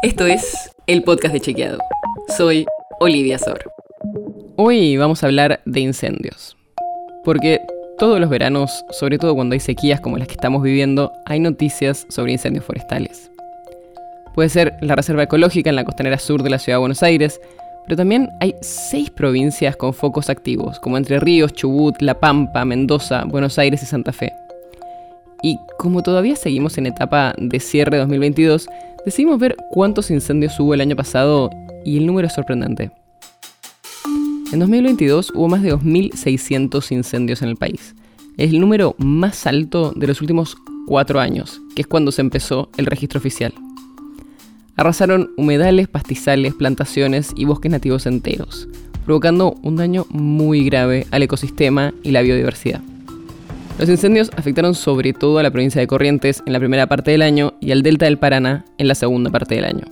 Esto es el podcast de Chequeado. Soy Olivia Sor. Hoy vamos a hablar de incendios. Porque todos los veranos, sobre todo cuando hay sequías como las que estamos viviendo, hay noticias sobre incendios forestales. Puede ser la Reserva Ecológica en la costanera sur de la ciudad de Buenos Aires, pero también hay seis provincias con focos activos, como Entre Ríos, Chubut, La Pampa, Mendoza, Buenos Aires y Santa Fe. Y como todavía seguimos en etapa de cierre 2022, decidimos ver cuántos incendios hubo el año pasado y el número es sorprendente. En 2022 hubo más de 2.600 incendios en el país. Es el número más alto de los últimos cuatro años, que es cuando se empezó el registro oficial. Arrasaron humedales, pastizales, plantaciones y bosques nativos enteros, provocando un daño muy grave al ecosistema y la biodiversidad. Los incendios afectaron sobre todo a la provincia de Corrientes en la primera parte del año y al delta del Paraná en la segunda parte del año.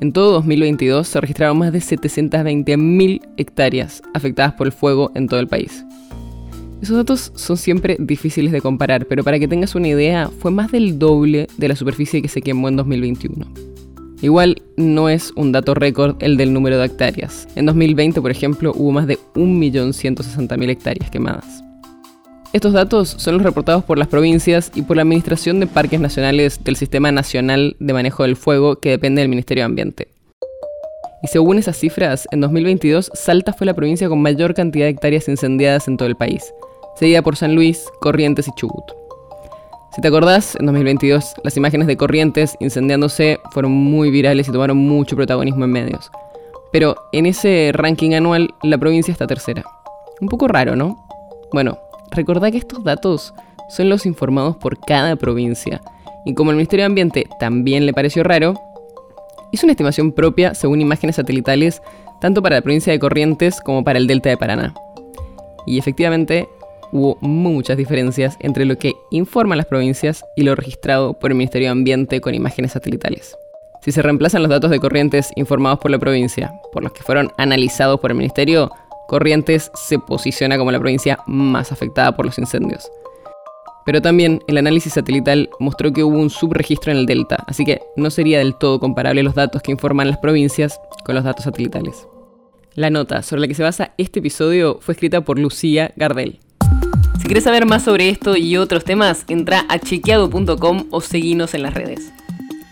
En todo 2022 se registraron más de 720.000 hectáreas afectadas por el fuego en todo el país. Esos datos son siempre difíciles de comparar, pero para que tengas una idea, fue más del doble de la superficie que se quemó en 2021. Igual no es un dato récord el del número de hectáreas. En 2020, por ejemplo, hubo más de 1.160.000 hectáreas quemadas. Estos datos son los reportados por las provincias y por la Administración de Parques Nacionales del Sistema Nacional de Manejo del Fuego que depende del Ministerio de Ambiente. Y según esas cifras, en 2022 Salta fue la provincia con mayor cantidad de hectáreas incendiadas en todo el país, seguida por San Luis, Corrientes y Chubut. Si te acordás, en 2022 las imágenes de Corrientes incendiándose fueron muy virales y tomaron mucho protagonismo en medios. Pero en ese ranking anual la provincia está tercera. Un poco raro, ¿no? Bueno, Recordá que estos datos son los informados por cada provincia. Y como el Ministerio de Ambiente también le pareció raro, hizo una estimación propia según imágenes satelitales tanto para la provincia de Corrientes como para el Delta de Paraná. Y efectivamente hubo muchas diferencias entre lo que informan las provincias y lo registrado por el Ministerio de Ambiente con imágenes satelitales. Si se reemplazan los datos de Corrientes informados por la provincia por los que fueron analizados por el Ministerio, Corrientes se posiciona como la provincia más afectada por los incendios. Pero también el análisis satelital mostró que hubo un subregistro en el delta, así que no sería del todo comparable los datos que informan las provincias con los datos satelitales. La nota sobre la que se basa este episodio fue escrita por Lucía Gardel. Si quieres saber más sobre esto y otros temas, entra a chequeado.com o seguinos en las redes.